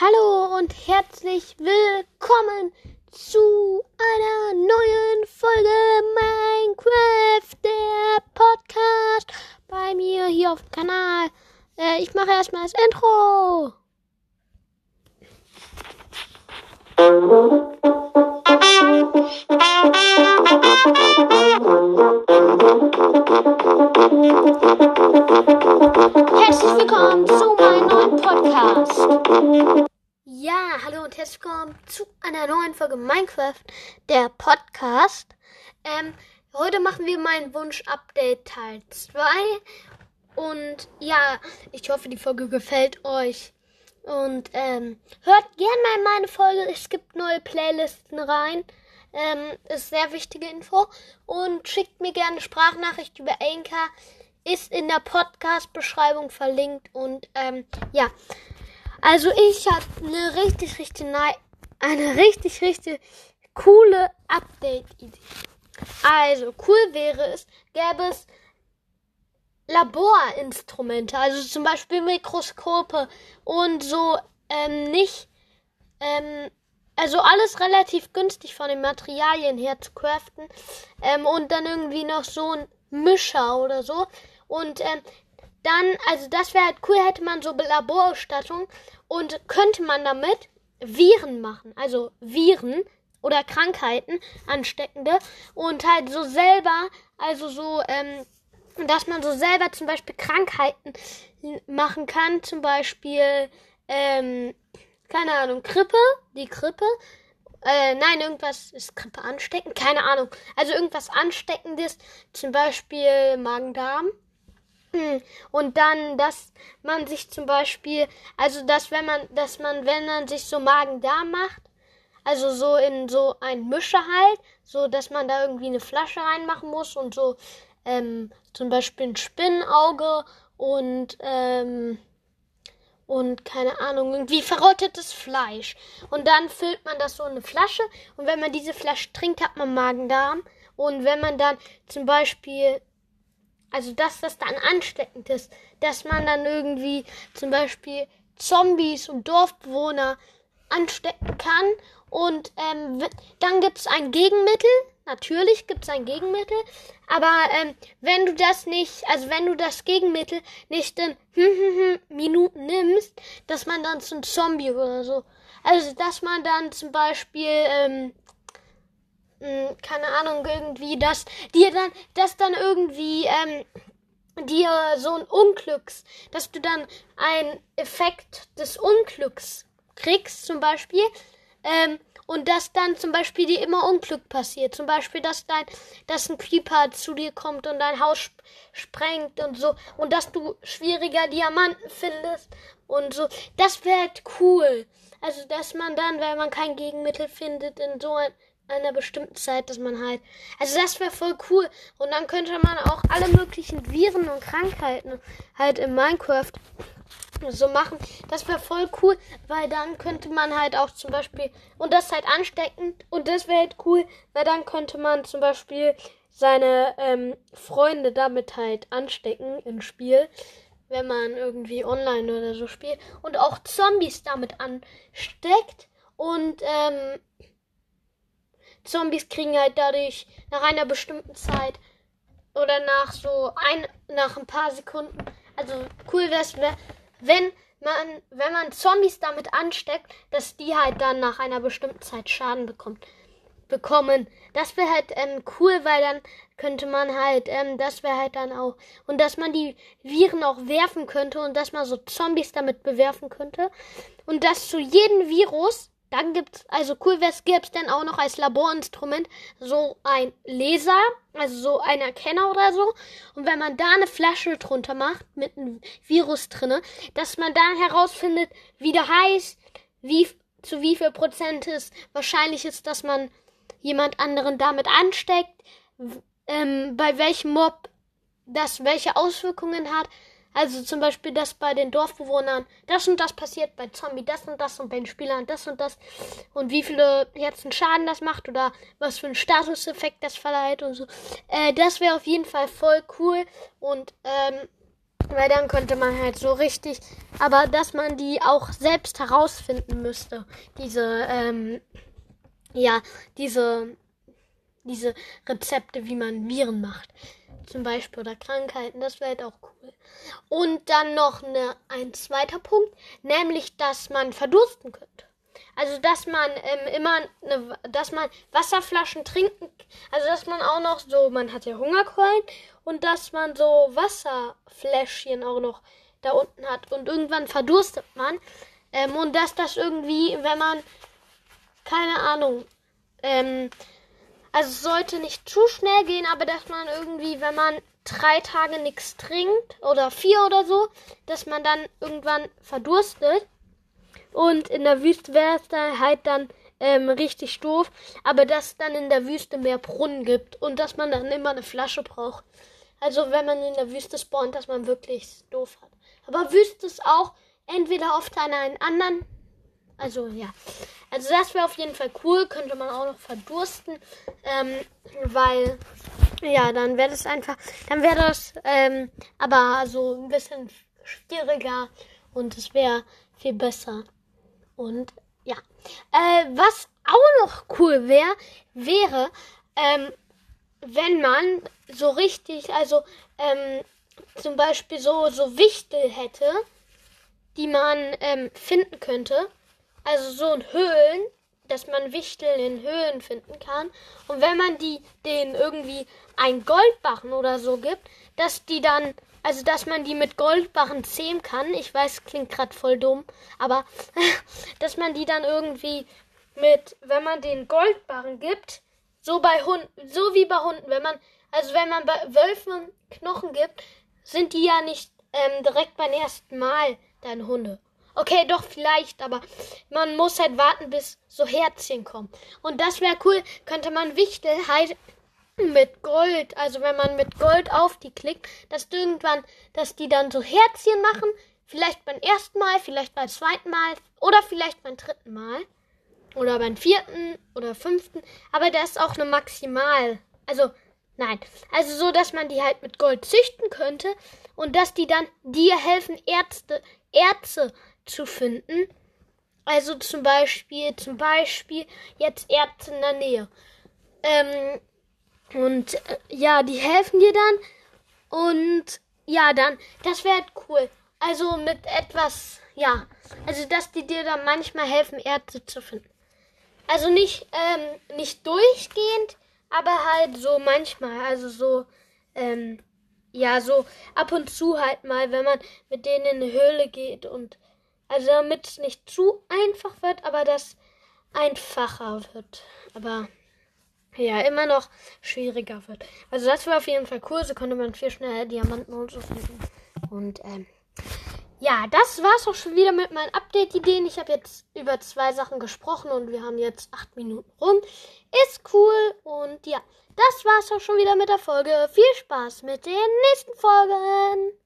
Hallo und herzlich willkommen zu einer neuen Folge Minecraft, der Podcast bei mir hier auf dem Kanal. Äh, ich mache erstmal das Intro. Ja, hallo und herzlich willkommen zu einer neuen Folge Minecraft, der Podcast. Ähm, heute machen wir mein Wunsch-Update Teil 2. Und ja, ich hoffe, die Folge gefällt euch. Und ähm, hört gerne mal in meine Folge. Es gibt neue Playlisten rein. Ähm, ist sehr wichtige Info. Und schickt mir gerne Sprachnachricht über Anchor ist in der Podcast-Beschreibung verlinkt. Und ähm, ja, also ich habe eine richtig, richtig, eine richtig, richtig coole Update-Idee. Also cool wäre es, gäbe es Laborinstrumente, also zum Beispiel Mikroskope und so ähm, nicht, ähm, also alles relativ günstig von den Materialien her zu craften ähm, und dann irgendwie noch so ein Mischer oder so und ähm, dann, also das wäre halt cool, hätte man so Laborausstattung und könnte man damit Viren machen. Also Viren oder Krankheiten, ansteckende. Und halt so selber, also so, ähm, dass man so selber zum Beispiel Krankheiten machen kann. Zum Beispiel, ähm, keine Ahnung, Krippe, die Krippe. Äh, nein, irgendwas ist Krippe ansteckend, keine Ahnung. Also irgendwas Ansteckendes, zum Beispiel Magen-Darm. Hm. Und dann, dass man sich zum Beispiel, also dass wenn man, dass man, wenn man sich so Magen-Darm macht, also so in so ein Mischer halt, so dass man da irgendwie eine Flasche reinmachen muss und so ähm, zum Beispiel ein Spinnenauge und ähm, und keine Ahnung, irgendwie verrottetes Fleisch. Und dann füllt man das so in eine Flasche und wenn man diese Flasche trinkt, hat man Magen-Darm. Und wenn man dann zum Beispiel also dass das dann ansteckend ist, dass man dann irgendwie zum Beispiel Zombies und Dorfbewohner anstecken kann. Und ähm, dann gibt es ein Gegenmittel. Natürlich gibt es ein Gegenmittel. Aber ähm, wenn du das nicht, also wenn du das Gegenmittel nicht in Minuten nimmst, dass man dann zum Zombie oder so. Also dass man dann zum Beispiel ähm, hm, keine Ahnung, irgendwie, dass dir dann, dass dann irgendwie, ähm, dir so ein Unglücks, dass du dann einen Effekt des Unglücks kriegst, zum Beispiel, ähm, und dass dann zum Beispiel dir immer Unglück passiert. Zum Beispiel, dass dein, dass ein Creeper zu dir kommt und dein Haus sp sprengt und so. Und dass du schwieriger Diamanten findest und so. Das wäre halt cool. Also, dass man dann, wenn man kein Gegenmittel findet, in so ein, einer bestimmten Zeit, dass man halt. Also das wäre voll cool. Und dann könnte man auch alle möglichen Viren und Krankheiten halt in Minecraft so machen. Das wäre voll cool, weil dann könnte man halt auch zum Beispiel. Und das halt ansteckend. Und das wäre halt cool, weil dann könnte man zum Beispiel seine ähm, Freunde damit halt anstecken im Spiel. Wenn man irgendwie online oder so spielt. Und auch Zombies damit ansteckt. Und ähm, Zombies kriegen halt dadurch nach einer bestimmten Zeit oder nach so ein, nach ein paar Sekunden. Also cool wäre es, wenn man, wenn man Zombies damit ansteckt, dass die halt dann nach einer bestimmten Zeit Schaden bekommt, bekommen. Das wäre halt ähm, cool, weil dann könnte man halt, ähm, das wäre halt dann auch, und dass man die Viren auch werfen könnte und dass man so Zombies damit bewerfen könnte. Und dass zu jedem Virus dann gibt's, also cool wäre es, gäbe denn auch noch als Laborinstrument so ein Laser, also so ein Erkenner oder so. Und wenn man da eine Flasche drunter macht, mit einem Virus drinne, dass man dann herausfindet, wie der heißt, wie, zu wie viel Prozent es wahrscheinlich ist, dass man jemand anderen damit ansteckt, ähm, bei welchem Mob das welche Auswirkungen hat. Also zum Beispiel, dass bei den Dorfbewohnern das und das passiert, bei Zombie das und das und bei den Spielern das und das und wie viele einen Schaden das macht oder was für einen Statuseffekt das verleiht und so. Äh, das wäre auf jeden Fall voll cool und ähm, Weil dann könnte man halt so richtig, aber dass man die auch selbst herausfinden müsste. Diese, ähm, ja, diese, diese Rezepte, wie man Viren macht. Zum Beispiel oder Krankheiten, das wäre halt auch cool. Und dann noch eine, ein zweiter Punkt, nämlich, dass man verdursten könnte. Also, dass man ähm, immer, eine, dass man Wasserflaschen trinken, also, dass man auch noch so, man hat ja Hungerkeulen und dass man so Wasserfläschchen auch noch da unten hat und irgendwann verdurstet man. Ähm, und dass das irgendwie, wenn man, keine Ahnung, ähm, also sollte nicht zu schnell gehen, aber dass man irgendwie, wenn man drei Tage nichts trinkt oder vier oder so, dass man dann irgendwann verdurstet. Und in der Wüste wäre es dann halt dann ähm, richtig doof, aber dass dann in der Wüste mehr Brunnen gibt und dass man dann immer eine Flasche braucht. Also wenn man in der Wüste spawnt, dass man wirklich doof hat. Aber Wüste ist auch entweder oft an einen anderen. Also ja. Also das wäre auf jeden Fall cool. Könnte man auch noch verdursten. Ähm, weil, ja, dann wäre das einfach. Dann wäre das ähm, aber so ein bisschen schwieriger und es wäre viel besser. Und ja. Äh, was auch noch cool wäre, wäre, ähm, wenn man so richtig, also ähm, zum Beispiel so, so Wichtel hätte, die man ähm, finden könnte. Also so in Höhlen, dass man Wichtel in Höhlen finden kann. Und wenn man die denen irgendwie ein Goldbarren oder so gibt, dass die dann, also dass man die mit Goldbarren zähmen kann. Ich weiß, klingt gerade voll dumm, aber dass man die dann irgendwie mit, wenn man den Goldbarren gibt, so bei Hunden, so wie bei Hunden, wenn man, also wenn man bei Wölfen Knochen gibt, sind die ja nicht ähm, direkt beim ersten Mal deine Hunde. Okay, doch vielleicht, aber man muss halt warten, bis so Herzchen kommen. Und das wäre cool, könnte man Wichtel halt mit Gold, also wenn man mit Gold auf die klickt, dass irgendwann, dass die dann so Herzchen machen, vielleicht beim ersten Mal, vielleicht beim zweiten Mal oder vielleicht beim dritten Mal oder beim vierten oder fünften, aber da ist auch eine Maximal, also nein, also so, dass man die halt mit Gold züchten könnte und dass die dann dir helfen, Ärzte, Erze zu finden. Also zum Beispiel, zum Beispiel jetzt Ärzte in der Nähe. Ähm, und äh, ja, die helfen dir dann. Und ja, dann, das wäre halt cool. Also mit etwas, ja. Also, dass die dir dann manchmal helfen, Ärzte zu finden. Also nicht, ähm, nicht durchgehend, aber halt so manchmal. Also so, ähm, ja, so ab und zu halt mal, wenn man mit denen in eine Höhle geht und also damit es nicht zu einfach wird, aber das einfacher wird. Aber ja, immer noch schwieriger wird. Also das wäre auf jeden Fall cool, so konnte man viel schneller Diamanten und so finden. Und ähm, ja, das war's auch schon wieder mit meinen Update-Ideen. Ich habe jetzt über zwei Sachen gesprochen und wir haben jetzt acht Minuten rum. Ist cool und ja, das war's auch schon wieder mit der Folge. Viel Spaß mit den nächsten Folgen.